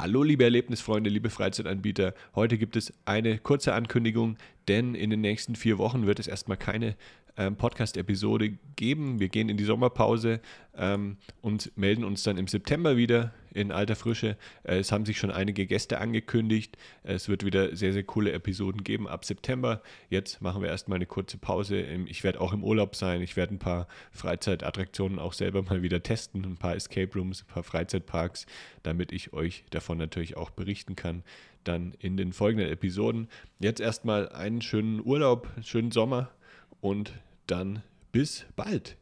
Hallo liebe Erlebnisfreunde, liebe Freizeitanbieter. Heute gibt es eine kurze Ankündigung, denn in den nächsten vier Wochen wird es erstmal keine ähm, Podcast-Episode geben. Wir gehen in die Sommerpause ähm, und melden uns dann im September wieder in alter Frische. Äh, es haben sich schon einige Gäste angekündigt. Es wird wieder sehr, sehr coole Episoden geben ab September. Jetzt machen wir erstmal eine kurze Pause. Ich werde auch im Urlaub sein. Ich werde ein paar Freizeitattraktionen auch selber mal wieder testen. Ein paar Escape Rooms, ein paar Freizeitparks, damit ich euch davon natürlich auch berichten kann. Dann in den folgenden Episoden. Jetzt erstmal einen schönen Urlaub, schönen Sommer und dann bis bald.